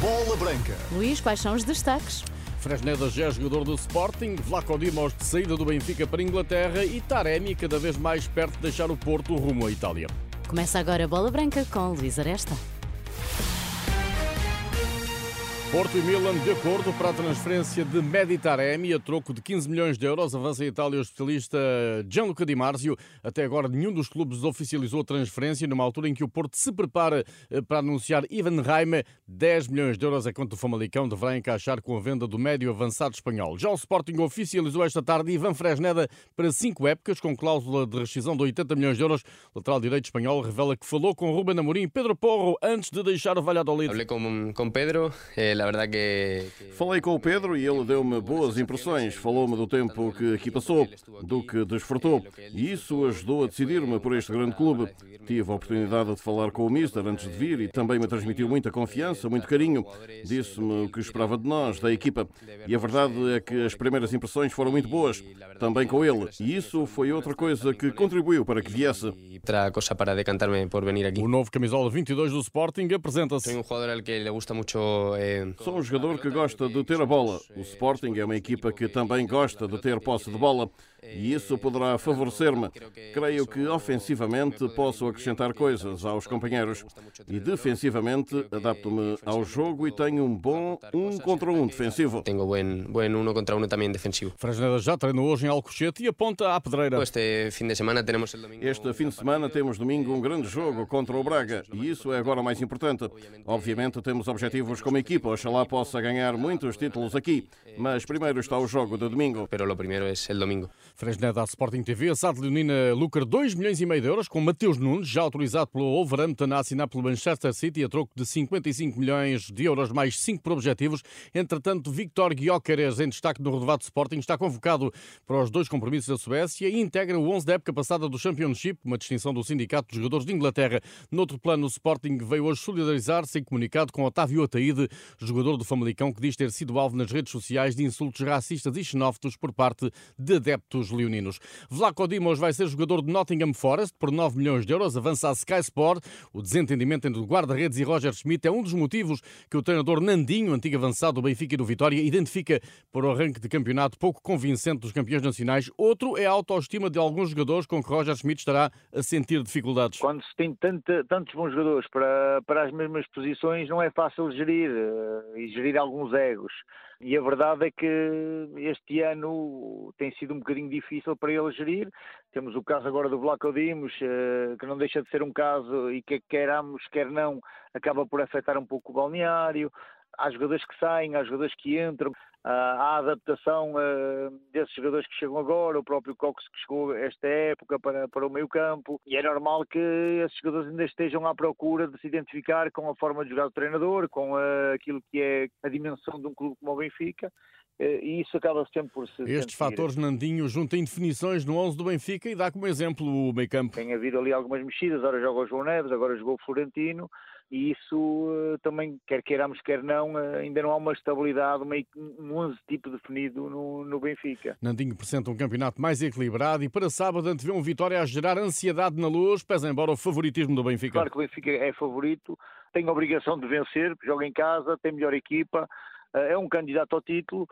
Bola Branca. Luís, quais são os destaques? Fresneda já é jogador do Sporting, Vlaco Dimos de saída do Benfica para a Inglaterra e Taremi cada vez mais perto de deixar o Porto rumo à Itália. Começa agora a Bola Branca com Luís Aresta. Porto e Milan de acordo para a transferência de Medi Taremi a troco de 15 milhões de euros. Avança a Itália o especialista Gianluca Di Marzio. Até agora nenhum dos clubes oficializou a transferência numa altura em que o Porto se prepara eh, para anunciar Ivan Raime. 10 milhões de euros é quanto o Famalicão deverá encaixar com a venda do médio avançado espanhol. Já o Sporting oficializou esta tarde Ivan Fresneda para cinco épocas com cláusula de rescisão de 80 milhões de euros. O lateral direito espanhol revela que falou com Ruben Amorim Pedro Porro antes de deixar o Valladolid. Falei com, com Pedro, eh, verdade que, Falei com o Pedro e ele deu-me boas impressões. Falou-me do tempo que aqui passou, do que desfrutou. E isso ajudou a decidir-me por este grande clube. Tive a oportunidade de falar com o Mister antes de vir e também me transmitiu muita confiança, muito carinho. Disse-me o que esperava de nós, da equipa. E a verdade é que as primeiras impressões foram muito boas, também com ele. E isso foi outra coisa que contribuiu para que viesse. Outra coisa para decantar-me por venir aqui. O novo camisola 22 do Sporting apresenta-se. Sou um jogador que le gusta muito eh, Sou um jogador que gosta de ter a bola. O Sporting é uma equipa que também gosta de ter posse de bola e isso poderá favorecer-me. Creio que ofensivamente posso acrescentar coisas aos companheiros e defensivamente adapto-me ao jogo e tenho um bom um contra um defensivo. Tenho buen, buen uno contra uno também defensivo. Fresneda já treinou hoje em Alcochete e aponta à pedreira. Este fim de semana temos. Este fim de semana temos domingo um grande jogo contra o Braga e isso é agora mais importante. Obviamente temos objetivos como equipa, oxalá possa ganhar muitos títulos aqui, mas primeiro está o jogo de domingo. Pero lo primero es el domingo. Fresneda à Sporting TV. A SAD Leonina lucra 2 milhões e meio de euros com Mateus Nunes, já autorizado pelo Wolverhampton a assinar pelo Manchester City a troco de 55 milhões de euros mais 5 por objetivos. Entretanto, Victor Gyökeres, em destaque no relevado Sporting, está convocado para os dois compromissos da Suécia e integra o 11 da época passada do Championship, uma distinção do Sindicato dos Jogadores de Inglaterra. Noutro plano, o Sporting veio hoje solidarizar-se em comunicado com Otávio Ataíde, jogador do Famalicão, que diz ter sido alvo nas redes sociais de insultos racistas e xenófobos por parte de adeptos leoninos. Vlaco Dimos vai ser jogador de Nottingham Forest por 9 milhões de euros, avança a Sky Sport. O desentendimento entre o guarda-redes e Roger Schmidt é um dos motivos que o treinador Nandinho, antigo avançado do Benfica e do Vitória, identifica para o arranque de campeonato pouco convincente dos campeões nacionais. Outro é a autoestima de alguns jogadores com que Roger Schmidt estará a sentir dificuldades. Quando se tem tantos bons jogadores para, para as mesmas posições, não é fácil gerir uh, e gerir alguns egos. E a verdade é que este ano tem sido um bocadinho difícil para ele gerir. Temos o caso agora do Vlaco Dimos, uh, que não deixa de ser um caso e que queramos, quer não, acaba por afetar um pouco o balneário. Há jogadores que saem, há jogadores que entram. Uh, há adaptação uh, desses jogadores que chegam agora, o próprio Cox que chegou esta época para, para o meio campo, e é normal que esses jogadores ainda estejam à procura de se identificar com a forma de jogar do treinador, com uh, aquilo que é a dimensão de um clube como o Benfica, e isso acaba sempre por se Estes fatores, Nandinho, junta indefinições no 11 do Benfica e dá como exemplo o meio campo. Tem havido ali algumas mexidas, agora joga o João Neves, agora jogou o Florentino, e isso uh, também, quer queiramos, quer não, uh, ainda não há uma estabilidade, uma, um 11 tipo definido no, no Benfica. Nandinho apresenta um campeonato mais equilibrado e para sábado antevê um Vitória a gerar ansiedade na luz, pesa embora o favoritismo do Benfica. Claro que o Benfica é favorito, tem a obrigação de vencer, joga em casa, tem melhor equipa, é um candidato ao título,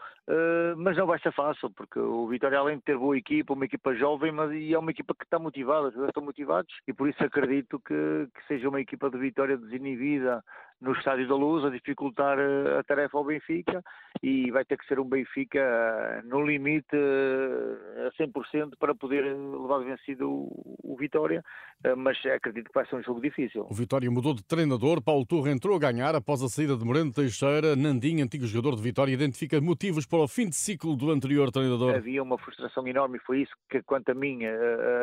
mas não vai ser fácil, porque o Vitória, além de ter boa equipa, uma equipa jovem, mas e é uma equipa que está motivada, os jogadores estão motivados, e por isso acredito que, que seja uma equipa de Vitória desinibida no Estádio da Luz, a dificultar a tarefa ao Benfica, e vai ter que ser um Benfica no limite a 100% para poder levar vencido o, o Vitória, mas acredito que vai ser um jogo difícil. O Vitória mudou de treinador, Paulo Turra entrou a ganhar após a saída de Moreno Teixeira, Nandinho, antigo jogador de Vitória, identifica motivos para o fim de ciclo do anterior treinador. Havia uma frustração enorme e foi isso que, quanto a mim,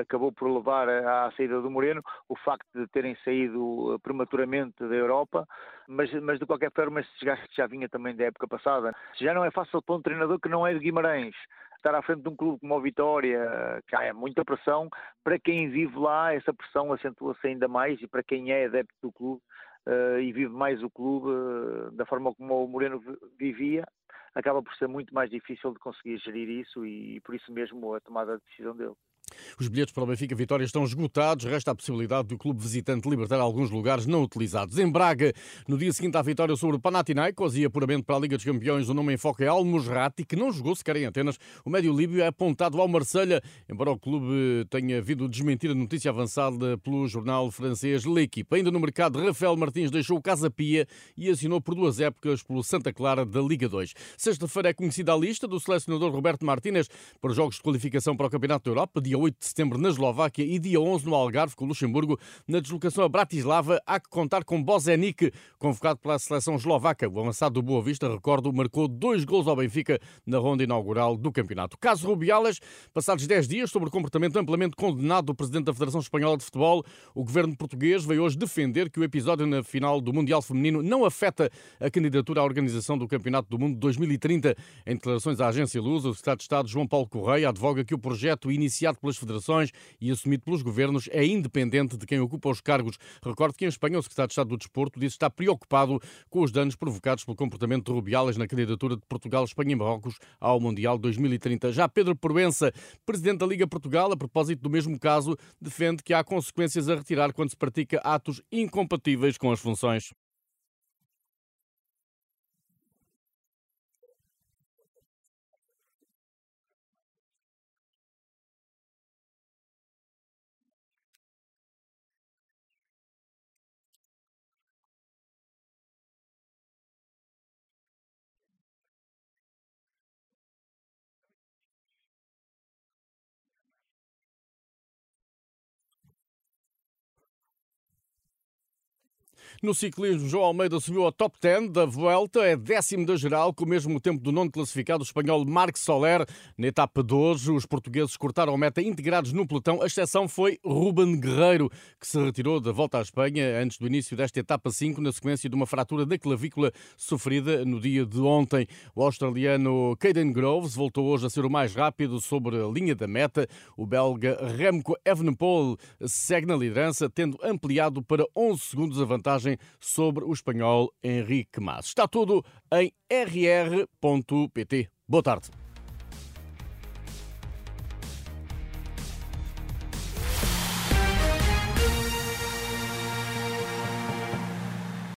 acabou por levar à saída do Moreno, o facto de terem saído prematuramente da Europa, mas, mas de qualquer forma esse desgaste já vinha também da época passada. Já não é fácil para um treinador que não é de Guimarães, estar à frente de um clube como o Vitória, que há muita pressão, para quem vive lá essa pressão acentua-se ainda mais e para quem é adepto do clube uh, e vive mais o clube uh, da forma como o Moreno vivia, acaba por ser muito mais difícil de conseguir gerir isso e, e por isso mesmo a tomada de decisão dele. Os bilhetes para o Benfica Vitória estão esgotados. Resta a possibilidade do clube visitante libertar alguns lugares não utilizados. Em Braga, no dia seguinte à vitória sobre o Panathinaikos e apuramento para a Liga dos Campeões, o nome em foco é Almusrati, que não jogou sequer em Atenas. O médio líbio é apontado ao Marselha, embora o clube tenha vindo desmentir a notícia avançada pelo jornal francês L'Equipe. Ainda no mercado, Rafael Martins deixou o Casa Pia e assinou por duas épocas pelo Santa Clara da Liga 2. Sexta-feira é conhecida a lista do selecionador Roberto Martínez para os jogos de qualificação para o Campeonato da Europa, dia 8 de setembro na Eslováquia e dia 11 no Algarve com Luxemburgo. Na deslocação a Bratislava há que contar com Bozenic, convocado pela seleção eslovaca. O avançado do Boa Vista, recordo, marcou dois gols ao Benfica na ronda inaugural do campeonato. Caso Rubiales, passados 10 dias sobre o comportamento amplamente condenado do presidente da Federação Espanhola de Futebol, o governo português veio hoje defender que o episódio na final do Mundial Feminino não afeta a candidatura à organização do Campeonato do Mundo 2030. Em declarações à agência Luz, o secretário de Estado João Paulo Correia advoga que o projeto iniciado pelas federações e assumido pelos governos é independente de quem ocupa os cargos. Recordo que em Espanha o secretário de Estado do Desporto disse estar preocupado com os danos provocados pelo comportamento de Rubiales na candidatura de Portugal, Espanha e Marrocos ao Mundial 2030. Já Pedro Proença, presidente da Liga Portugal, a propósito do mesmo caso, defende que há consequências a retirar quando se pratica atos incompatíveis com as funções. No ciclismo, João Almeida subiu ao top 10 da Vuelta, é décimo da geral, com o mesmo tempo do nono classificado, o espanhol Marc Soler. Na etapa de hoje, os portugueses cortaram a meta integrados no pelotão. A exceção foi Ruben Guerreiro, que se retirou da volta à Espanha antes do início desta etapa 5, na sequência de uma fratura da clavícula sofrida no dia de ontem. O australiano Caden Groves voltou hoje a ser o mais rápido sobre a linha da meta. O belga Remco Evenepoel segue na liderança, tendo ampliado para 11 segundos a vantagem sobre o espanhol Henrique Mas. Está tudo em rr.pt. Boa tarde.